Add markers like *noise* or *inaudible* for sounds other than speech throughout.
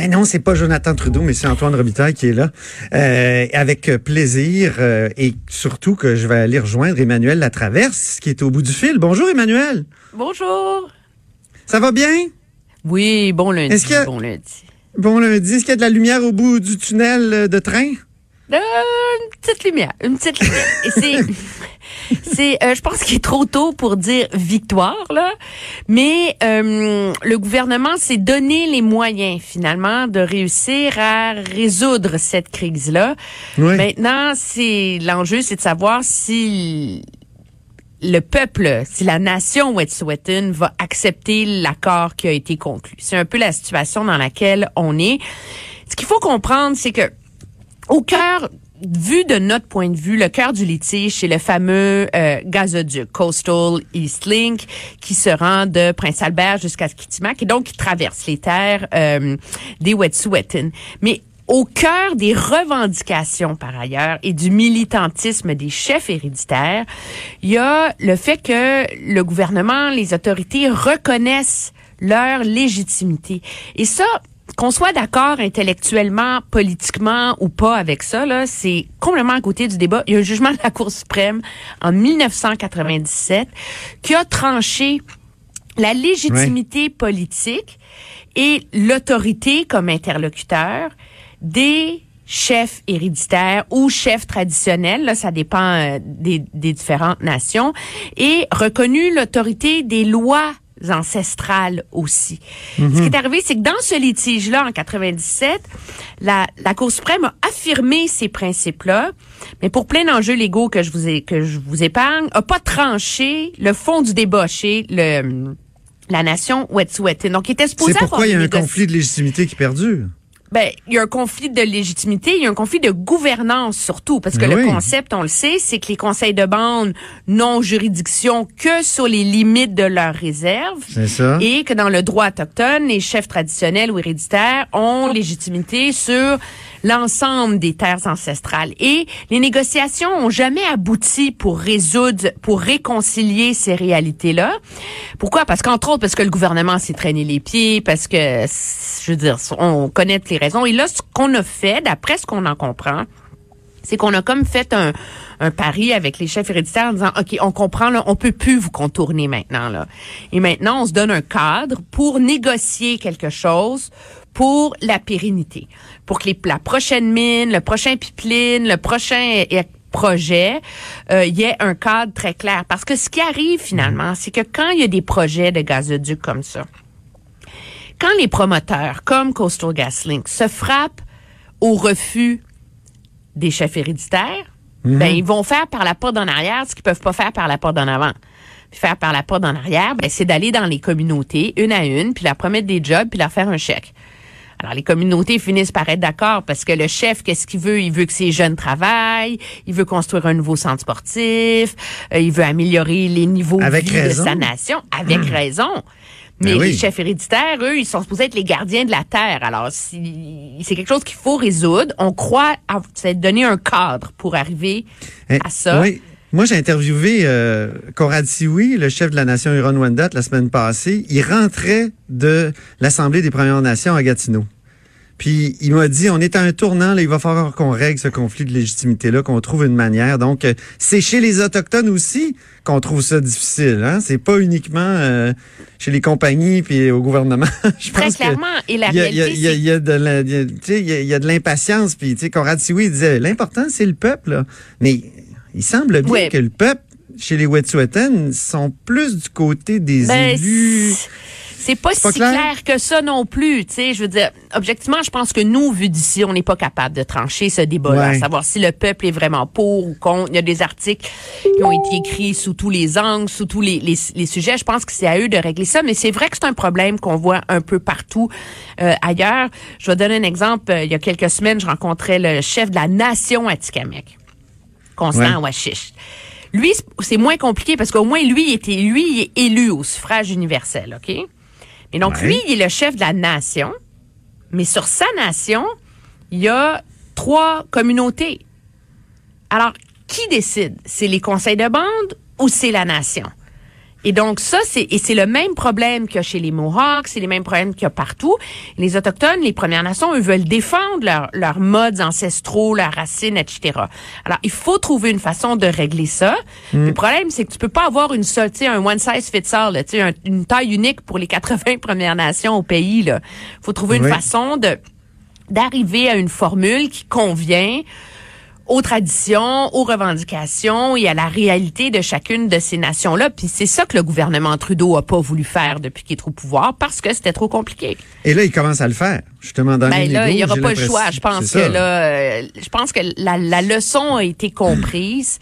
Ben non, c'est pas Jonathan Trudeau, mais c'est Antoine Robitaille qui est là. Euh, avec plaisir euh, et surtout que je vais aller rejoindre Emmanuel Latraverse qui est au bout du fil. Bonjour Emmanuel. Bonjour. Ça va bien? Oui, bon lundi. bon lundi. Bon lundi. Est-ce qu'il y a de la lumière au bout du tunnel de train? Euh, une petite lumière, une petite lumière. Et c'est, *laughs* c'est, euh, je pense qu'il est trop tôt pour dire victoire là, mais euh, le gouvernement s'est donné les moyens finalement de réussir à résoudre cette crise là. Maintenant, c'est l'enjeu, c'est de savoir si le peuple, si la nation Wet'suwet'en va accepter l'accord qui a été conclu. C'est un peu la situation dans laquelle on est. Ce qu'il faut comprendre, c'est que au cœur vu de notre point de vue, le cœur du litige, c'est le fameux euh, gazoduc Coastal East Link qui se rend de Prince Albert jusqu'à Kitimak et donc qui traverse les terres euh, des Wet'suwet'en. Mais au cœur des revendications par ailleurs et du militantisme des chefs héréditaires, il y a le fait que le gouvernement, les autorités reconnaissent leur légitimité. Et ça, qu'on soit d'accord intellectuellement, politiquement ou pas avec ça, là, c'est complètement à côté du débat. Il y a un jugement de la Cour suprême en 1997 qui a tranché la légitimité politique et l'autorité comme interlocuteur des chefs héréditaires ou chefs traditionnels, là, ça dépend euh, des, des différentes nations, et reconnu l'autorité des lois ancestrales aussi. Ce qui est arrivé, c'est que dans ce litige-là, en 97, la, la Cour suprême a affirmé ces principes-là, mais pour plein d'enjeux légaux que je vous ai, que je vous épargne, a pas tranché le fond du débat chez le la nation Wet'suwet'en. Donc, il était supposé C'est pourquoi il y a un conflit de légitimité qui perdure ben, il y a un conflit de légitimité, il y a un conflit de gouvernance surtout, parce que le concept, on le sait, c'est que les conseils de bande n'ont juridiction que sur les limites de leurs réserves. Ça. Et que dans le droit autochtone, les chefs traditionnels ou héréditaires ont légitimité sur l'ensemble des terres ancestrales. Et les négociations ont jamais abouti pour résoudre, pour réconcilier ces réalités-là. Pourquoi? Parce qu'entre autres, parce que le gouvernement s'est traîné les pieds, parce que, je veux dire, on connaît les raisons. Et là, ce qu'on a fait, d'après ce qu'on en comprend, c'est qu'on a comme fait un, un pari avec les chefs héréditaires en disant, OK, on comprend, là, on peut plus vous contourner maintenant. Là. Et maintenant, on se donne un cadre pour négocier quelque chose pour la pérennité, pour que les, la prochaine mine, le prochain pipeline, le prochain projet, euh, il y ait un cadre très clair. Parce que ce qui arrive finalement, c'est que quand il y a des projets de gazoduc comme ça, quand les promoteurs, comme Coastal GasLink, se frappent au refus des chefs héréditaires, mhm. ben ils vont faire par la porte en arrière ce qu'ils peuvent pas faire par la porte en avant. faire par la porte en arrière, ben c'est d'aller dans les communautés une à une, puis leur promettre des jobs, puis leur faire un chèque. Alors, les communautés finissent par être d'accord parce que le chef, qu'est-ce qu'il veut? Il veut que ses jeunes travaillent, il veut construire un nouveau centre sportif, euh, il veut améliorer les niveaux de vie de sa nation, avec hmm. raison. Mais ben les chefs héréditaires, eux, ils sont supposés être les gardiens de la terre. Alors, si, c'est quelque chose qu'il faut résoudre. On croit à donner un cadre pour arriver eh, à ça. Oui. Moi, j'ai interviewé euh, Conrad Sioui, le chef de la nation Huron-Wendat, la semaine passée. Il rentrait de l'Assemblée des Premières Nations à Gatineau. Puis il m'a dit, on est à un tournant, là, il va falloir qu'on règle ce conflit de légitimité-là, qu'on trouve une manière. Donc, euh, c'est chez les Autochtones aussi qu'on trouve ça difficile. Hein? C'est pas uniquement euh, chez les compagnies puis au gouvernement. *laughs* Je Très clairement. Et la il y a, de l'impatience. Puis, tu sais, Conrad Sioui disait, l'important, c'est le peuple. Là. Mais il semble bien que le peuple, chez les Wet'suwet'en, sont plus du côté des ben, élus. C'est pas, si clair? que ça non plus, tu sais. Je veux dire, objectivement, je pense que nous, vu d'ici, on n'est pas capable de trancher ce débat-là, savoir si le peuple est vraiment pour ou contre. Il y a des articles qui ont été écrits sous tous les angles, sous tous les, les, sujets. Je pense que c'est à eux de régler ça, mais c'est vrai que c'est un problème qu'on voit un peu partout euh, ailleurs. Je vais donner un exemple. Il y a quelques semaines, je rencontrais le chef de la nation Atikamek. Constant ouais. Lui, c'est moins compliqué parce qu'au moins lui, il était, lui, il est élu au suffrage universel, OK? Et donc, lui, il est le chef de la nation, mais sur sa nation, il y a trois communautés. Alors, qui décide? C'est les conseils de bande ou c'est la nation? Et donc ça, c'est et c'est le même problème qu'il y a chez les Mohawks, c'est les mêmes problèmes qu'il y a partout. Les autochtones, les Premières Nations, eux veulent défendre leurs leurs modes ancestraux, leurs racines, etc. Alors il faut trouver une façon de régler ça. Mm. Le problème, c'est que tu peux pas avoir une seule, tu sais, un one size fits all, tu sais, un- une taille unique pour les *laughs* 80 Premières Nations au pays. Là, faut trouver une façon de d'arriver à une formule qui convient aux traditions, aux revendications et à la réalité de chacune de ces nations-là. Puis c'est ça que le gouvernement Trudeau a pas voulu faire depuis qu'il est au pouvoir parce que c'était trop compliqué. Et là, il commence à le faire, justement, dans Ben là, il y négos, aura pas le choix. Je pense que là, euh, je pense que la, la leçon a été comprise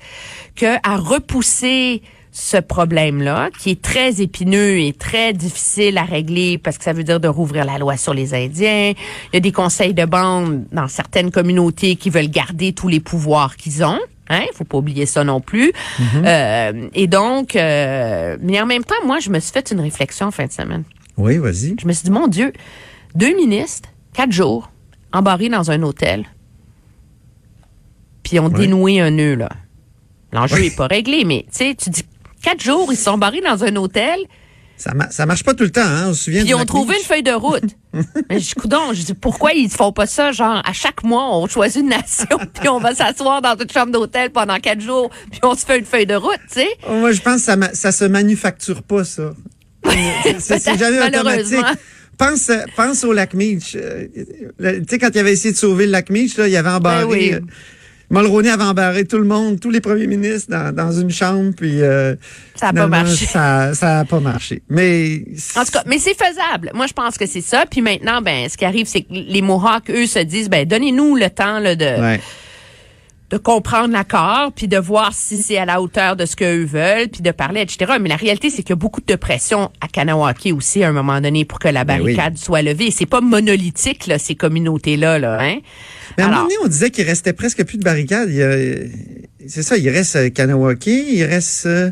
que à repousser ce problème-là, qui est très épineux et très difficile à régler parce que ça veut dire de rouvrir la loi sur les Indiens. Il y a des conseils de bande dans certaines communautés qui veulent garder tous les pouvoirs qu'ils ont. Hein, faut pas oublier ça non plus. Euh, et donc, euh, mais en même temps, moi, je me suis fait une réflexion en fin de semaine. Oui, vas-y. Je me suis dit, mon Dieu, deux ministres, quatre jours, embarrés dans un hôtel, puis ont dénoué un nœud, là. L'enjeu n'est pas réglé, mais tu sais, tu dis, quatre jours, ils se sont barrés dans un hôtel, Ça, ma- ça marche pas tout le temps, hein? On se souvient puis ils ont trouvé une feuille de route. *laughs* mais je dis, coudonc, je dis, pourquoi ils font pas ça, genre, à chaque mois, on choisit une nation, *laughs* puis on va s'asseoir dans une chambre d'hôtel pendant quatre jours, puis on se fait une feuille de route, tu sais? Oh, Moi, je pense que ça, ma- ça se manufacture pas, ça. *laughs* C'est- jamais automatique. Pense, pense au lac Meech. Euh, Tu sais, quand il avait essayé de sauver le lac Meech, là, il avait embarré. Ben oui. Mulroney avait embarré tout le monde, tous les premiers ministres dans, dans une chambre, puis euh, Ça a pas marché. Ça, ça a pas marché. Mais En tout cas, mais c'est faisable. Moi, je pense que c'est ça. Puis maintenant, ben, ce qui arrive, c'est que les Mohawks, eux, se disent, ben, donnez-nous le temps là, de, ouais. De comprendre l'accord, puis de voir si c'est à la hauteur de ce qu'eux veulent, puis de parler, etc. Mais la réalité, c'est qu'il y a beaucoup de pression à Kanawaki aussi, à un moment donné, pour que la Ben oui. barricade soit levée. C'est pas monolithique, là, ces communautés-là, là, hein? Mais à un moment donné, on disait qu'il restait presque plus de barricades. C'est ça, il reste euh, Kanawaki, il reste... euh,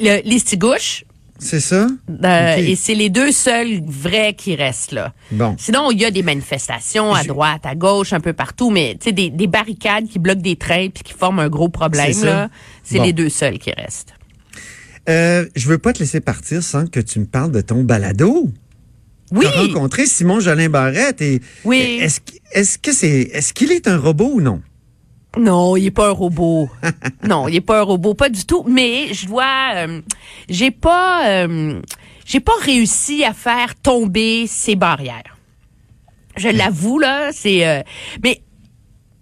Le, les Stigouches, C'est ça? euh, Ok. et c'est les deux seuls vrais qui restent, là. Bon. Sinon, il y a des manifestations à Je- droite, à gauche, un peu partout, mais tu sais, des, des barricades qui bloquent des trains puis qui forment un gros problème, C'est ça. là, c'est Bon. les deux seuls qui restent. Euh, je veux pas te laisser partir sans que tu me parles de ton balado. Oui, Tu as rencontré Simon Jolin Barrette et Oui. est-ce que c'est est-ce qu'il est un robot ou non? Non, il est pas un robot. *laughs* non, il est pas un robot, pas du tout. Mais je dois, euh, j'ai pas, euh, j'ai pas réussi à faire tomber ces barrières. Je l'avoue là, c'est, euh, mais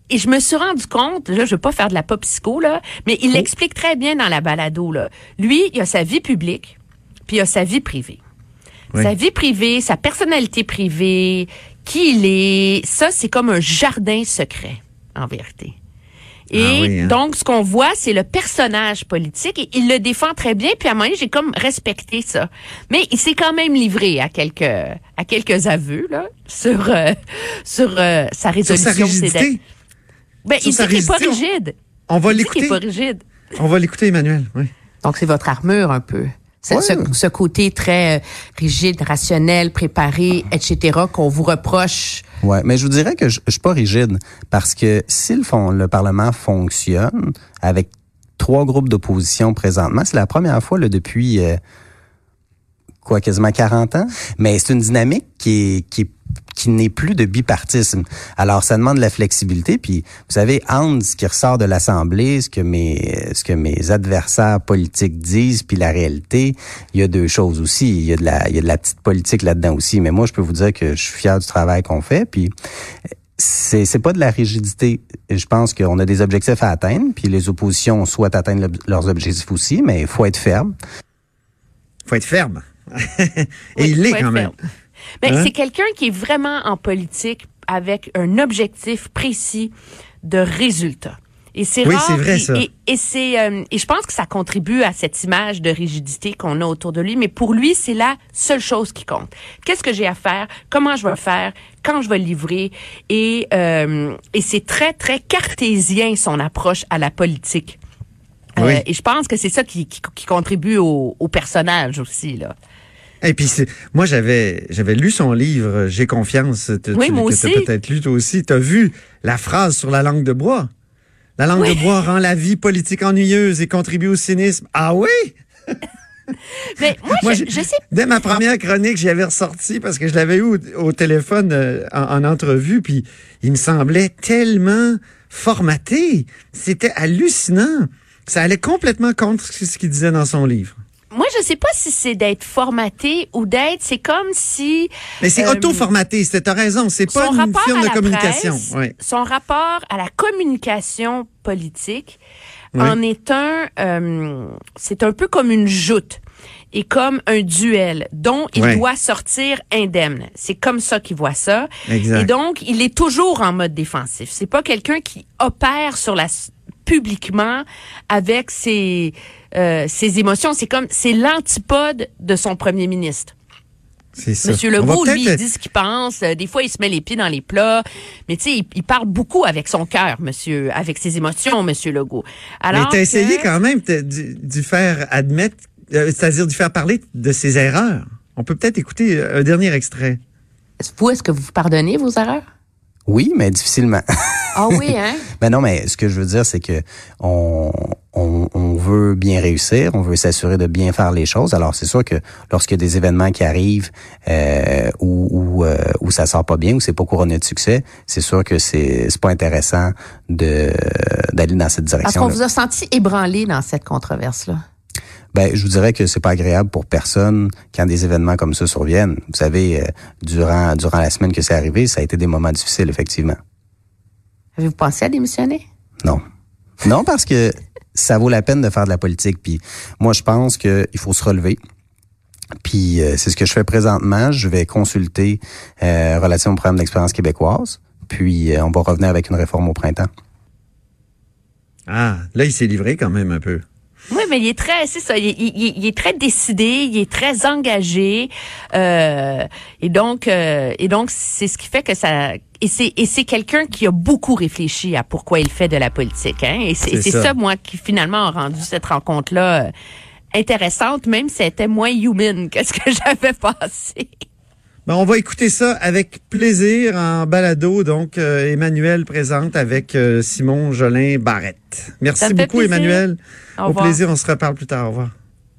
et je me suis rendu compte, là, je veux pas faire de la pop psycho, là, mais il l'explique très bien dans la balado, là. Lui, il a sa vie publique, puis il a sa vie privée. Oui. Sa vie privée, sa personnalité privée, qui il est, ça, c'est comme un jardin secret, en vérité. Et Ah oui, hein? donc, ce qu'on voit, c'est le personnage politique et il le défend très bien. Puis à un moment donné, j'ai comme respecté ça. Mais il s'est quand même livré à quelques à quelques aveux là sur euh, sur euh, sa Sur résolution. sa rigidité. dettes. Ben, Sur il sa dit qu'il est pas rigide. On va Il dit qu'il est l'écouter. pas rigide. On va l'écouter Emmanuel, oui. Donc c'est votre armure un peu. Ce, Ouais. ce- ce côté très euh, rigide, rationnel, préparé, etc. qu'on vous reproche. Ouais, mais je vous dirais que je, je suis pas rigide parce que si le, fond, le Parlement fonctionne avec trois groupes d'opposition présentement, c'est la première fois là, depuis euh, quoi, quasiment 40 ans, mais c'est une dynamique qui est, qui est qui n'est plus de bipartisme. Alors, ça demande de la flexibilité. Puis, vous savez, entre ce qui ressort de l'Assemblée, ce que mes ce que mes adversaires politiques disent, puis la réalité, il y a deux choses aussi. Il y a de la il y a de la petite politique là-dedans aussi. Mais moi, je peux vous dire que je suis fier du travail qu'on fait. Puis, c'est c'est pas de la rigidité. Je pense qu'on a des objectifs à atteindre, puis les oppositions souhaitent atteindre le- leurs objectifs aussi, mais il faut être ferme. Faut être ferme. *laughs* Et Oui, il l'est quand même. ferme. Ben, Hein? C'est quelqu'un qui est vraiment en politique avec un objectif précis de résultat. Et c'est Oui, rare. c'est vrai, et, ça. Et, et c'est euh, et je pense que ça contribue à cette image de rigidité qu'on a autour de lui. Mais pour lui, c'est la seule chose qui compte. Qu'est-ce que j'ai à faire? Comment je vais le faire? Quand je vais le livrer? Et euh, et c'est très très cartésien son approche à la politique. Euh, et je pense que c'est ça qui, qui, qui contribue au, au personnage aussi là. Et puis c'est- moi j'avais j'avais lu son livre J'ai confiance. Tu- Oui, tu- moi que t'as aussi. peut-être lu toi aussi. T'as vu la phrase sur la langue de bois? La langue Oui. de bois rend la vie politique ennuyeuse et contribue au cynisme. Ah oui? Mais *laughs* moi, Moi, je, sais Dès ma première chronique, j'y avais ressorti parce que je l'avais eu au, au téléphone euh, en, en entrevue, puis il me semblait tellement formaté. C'était hallucinant. Ça allait complètement contre ce qu'il disait dans son livre. Moi, je sais pas si c'est d'être formaté ou d'être. C'est comme si Mais c'est Euh, auto-formaté, c'est- t'as raison, c'est pas une rapport firme à de la communication. presse, Ouais. son rapport à la communication politique en est un. euh, c'est un peu comme une joute et comme un duel dont il Ouais. doit sortir indemne. C'est comme ça qu'il voit ça. Exact. Et donc, il est toujours en mode défensif. C'est pas quelqu'un qui opère sur la publiquement avec ses euh, ses émotions. C'est comme c'est l'antipode de son premier ministre. C'est ça. Monsieur Legault, lui, il dit ce qu'il pense. Euh, Des fois, il se met les pieds dans les plats. Mais tu sais, il, il parle beaucoup avec son cœur, monsieur, avec ses émotions, monsieur Legault. Mais Alors t'as essayé quand même de- d'y d'y faire admettre, euh, c'est-à-dire d'y faire parler de ses erreurs. On peut peut-être écouter euh, un dernier extrait. Vous, est-ce que vous pardonnez vos erreurs? Oui, mais difficilement. Ah oui, *laughs* hein? Ben non, mais ce que je veux dire, c'est que on, on, on veut bien réussir, on veut s'assurer de bien faire les choses. Alors, c'est sûr que lorsqu'il y a des événements qui arrivent euh, où, où, euh, où ça sort pas bien, où c'est pas couronné de succès, c'est sûr que c'est c'est pas intéressant de d'aller dans cette Parce direction. qu'on vous a senti ébranlé dans cette controverse-là. Ben, je vous dirais que c'est pas agréable pour personne quand des événements comme ça surviennent. Vous savez, euh, durant durant la semaine que c'est arrivé, ça a été des moments difficiles, effectivement. Avez-vous pensé à démissionner? Non. Non, parce que ça vaut la peine de faire de la politique. Puis moi, je pense qu'il faut se relever. Puis euh, c'est ce que je fais présentement. Je vais consulter euh, relation au programme d'expérience québécoise. Puis euh, on va revenir avec une réforme au printemps. Ah, là, il s'est livré quand même un peu. Oui, mais il est très, c'est ça, il, il- il- il est très décidé, il est très engagé, euh, et donc, euh, et donc, c'est ce qui fait que ça, et c'est, et c'est quelqu'un qui a beaucoup réfléchi à pourquoi il fait de la politique, hein, et c'est, ça. ça. moi, qui finalement a rendu cette rencontre-là euh, intéressante, même si elle était moins human que ce que *laughs* j'avais passé. Ben, on va écouter ça avec plaisir en balado. Donc, euh, Emmanuel présente avec euh, Simon Jolin Barrette. Merci beaucoup, plaisir. Emmanuel. Au plaisir, on se reparle plus tard. Au revoir.